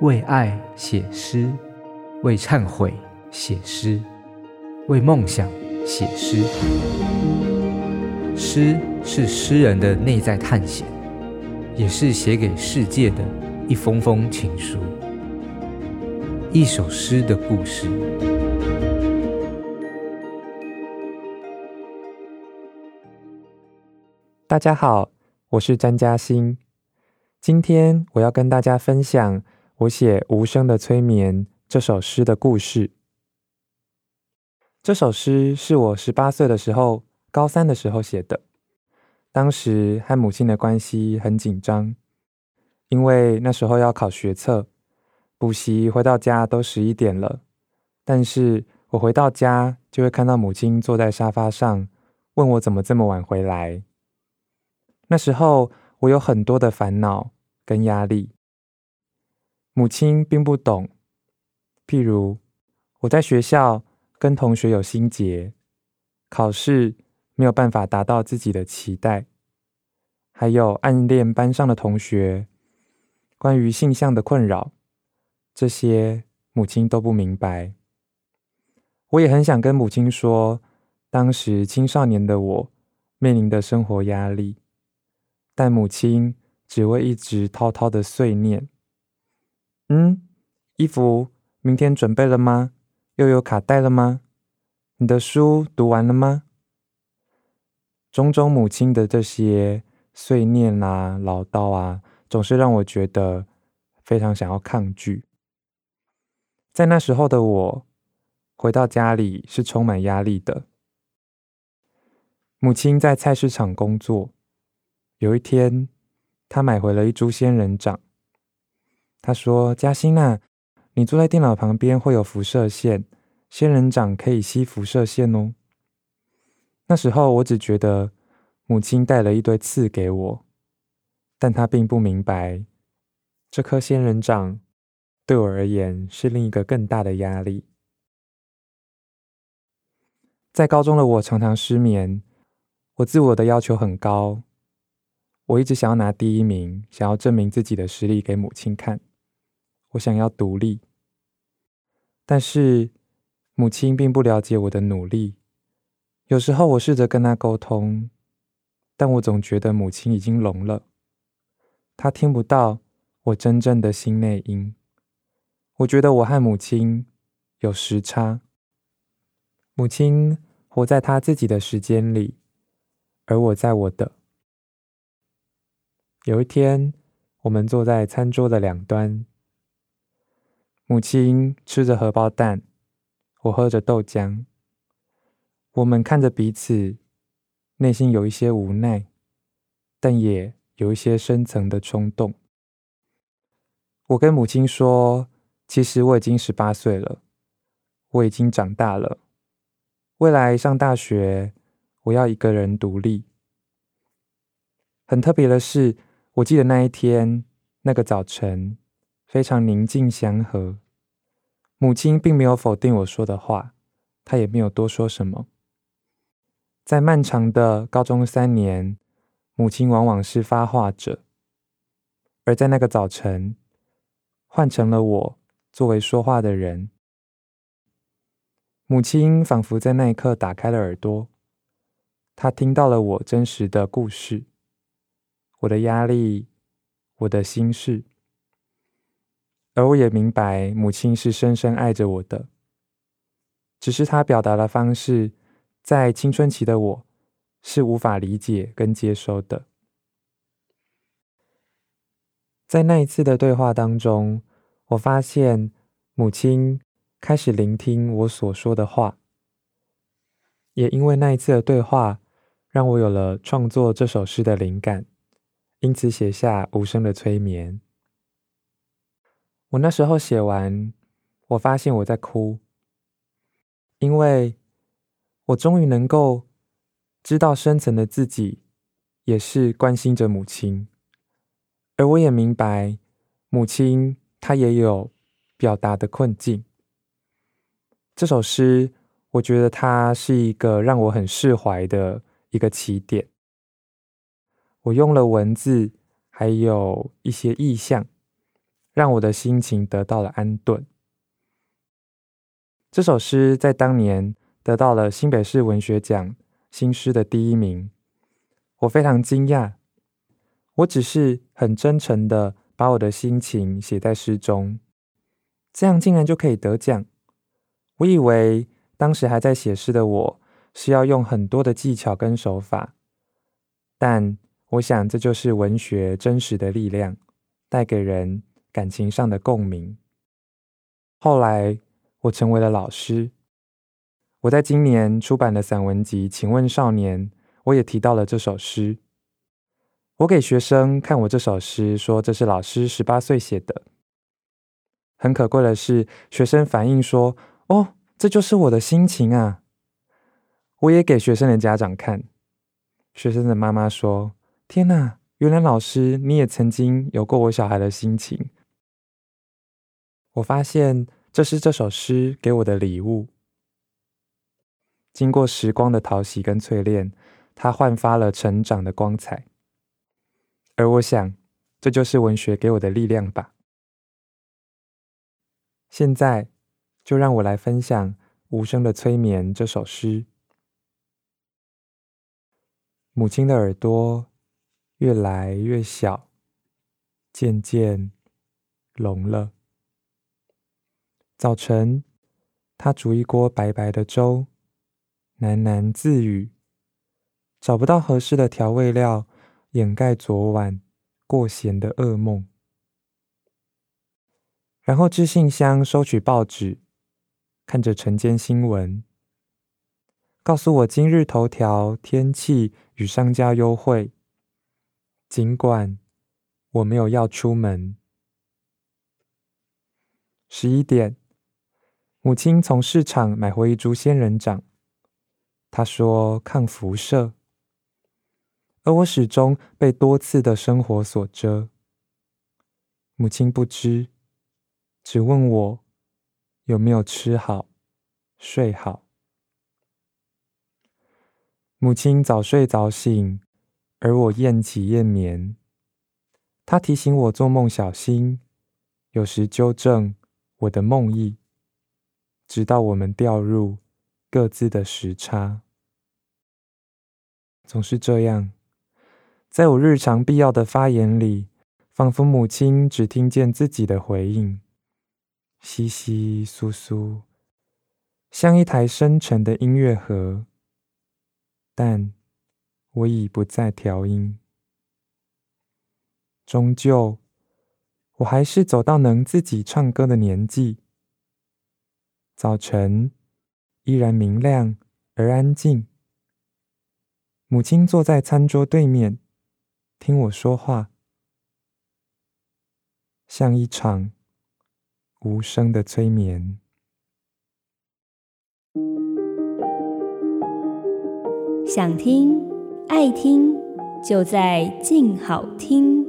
为爱写诗，为忏悔写诗，为梦想写诗。诗是诗人的内在探险，也是写给世界的一封封情书。一首诗的故事。大家好，我是詹嘉欣。今天我要跟大家分享我写《无声的催眠》这首诗的故事。这首诗是我十八岁的时候，高三的时候写的。当时和母亲的关系很紧张，因为那时候要考学测，补习回到家都十一点了。但是我回到家就会看到母亲坐在沙发上，问我怎么这么晚回来。那时候我有很多的烦恼跟压力，母亲并不懂。譬如我在学校跟同学有心结，考试没有办法达到自己的期待，还有暗恋班上的同学，关于性向的困扰，这些母亲都不明白。我也很想跟母亲说，当时青少年的我面临的生活压力。但母亲只会一直滔滔的碎念：“嗯，衣服明天准备了吗？又有卡带了吗？你的书读完了吗？”种种母亲的这些碎念啊、唠叨啊，总是让我觉得非常想要抗拒。在那时候的我，回到家里是充满压力的。母亲在菜市场工作。有一天，她买回了一株仙人掌。他说：“嘉欣啊，你坐在电脑旁边会有辐射线，仙人掌可以吸辐射线哦。”那时候我只觉得母亲带了一堆刺给我，但她并不明白，这颗仙人掌对我而言是另一个更大的压力。在高中的我常常失眠，我自我的要求很高。我一直想要拿第一名，想要证明自己的实力给母亲看。我想要独立，但是母亲并不了解我的努力。有时候我试着跟她沟通，但我总觉得母亲已经聋了，她听不到我真正的心内音。我觉得我和母亲有时差，母亲活在她自己的时间里，而我在我的。有一天，我们坐在餐桌的两端，母亲吃着荷包蛋，我喝着豆浆。我们看着彼此，内心有一些无奈，但也有一些深层的冲动。我跟母亲说：“其实我已经十八岁了，我已经长大了，未来上大学，我要一个人独立。”很特别的是，我记得那一天，那个早晨非常宁静祥和。母亲并没有否定我说的话，她也没有多说什么。在漫长的高中三年，母亲往往是发话者，而在那个早晨，换成了我作为说话的人。母亲仿佛在那一刻打开了耳朵，她听到了我真实的故事。我的压力，我的心事，而我也明白，母亲是深深爱着我的，只是她表达的方式，在青春期的我是无法理解跟接收的。在那一次的对话当中，我发现母亲开始聆听我所说的话，也因为那一次的对话，让我有了创作这首诗的灵感。因此写下无声的催眠。我那时候写完，我发现我在哭，因为我终于能够知道深层的自己也是关心着母亲，而我也明白母亲她也有表达的困境。这首诗，我觉得它是一个让我很释怀的一个起点。我用了文字，还有一些意象，让我的心情得到了安顿。这首诗在当年得到了新北市文学奖新诗的第一名，我非常惊讶。我只是很真诚的把我的心情写在诗中，这样竟然就可以得奖。我以为当时还在写诗的我是要用很多的技巧跟手法，但我想这就是文学真实的力量，带给人感情上的共鸣。后来，我成为了老师。我在今年出版的散文集《请问少年》，我也提到了这首诗。我给学生看我这首诗，说这是老师十八岁写的。很可贵的是，学生反映说：“哦，这就是我的心情啊！”我也给学生的家长看，学生的妈妈说：“天哪，原来老师你也曾经有过我小孩的心情。”我发现。这是这首诗给我的礼物。经过时光的淘洗跟淬炼，它焕发了成长的光彩。而我想，这就是文学给我的力量吧。现在，就让我来分享《无声的催眠》这首诗。母亲的耳朵越来越小，渐渐聋了。早晨，他煮一锅白白的粥，喃喃自语，找不到合适的调味料，掩盖昨晚过咸的噩梦。然后至信箱收取报纸，看着晨间新闻，告诉我今日头条天气与商家优惠。尽管我没有要出门。十一点。母亲从市场买回一株仙人掌，她说抗辐射，而我始终被多次的生活所遮。母亲不知，只问我有没有吃好、睡好。母亲早睡早醒，而我厌起厌眠。她提醒我做梦小心，有时纠正我的梦意。直到我们掉入各自的时差，总是这样。在我日常必要的发言里，仿佛母亲只听见自己的回应，窸窸窣窣，像一台深沉的音乐盒。但我已不再调音，终究，我还是走到能自己唱歌的年纪。早晨依然明亮而安静。母亲坐在餐桌对面，听我说话，像一场无声的催眠。想听爱听，就在静好听。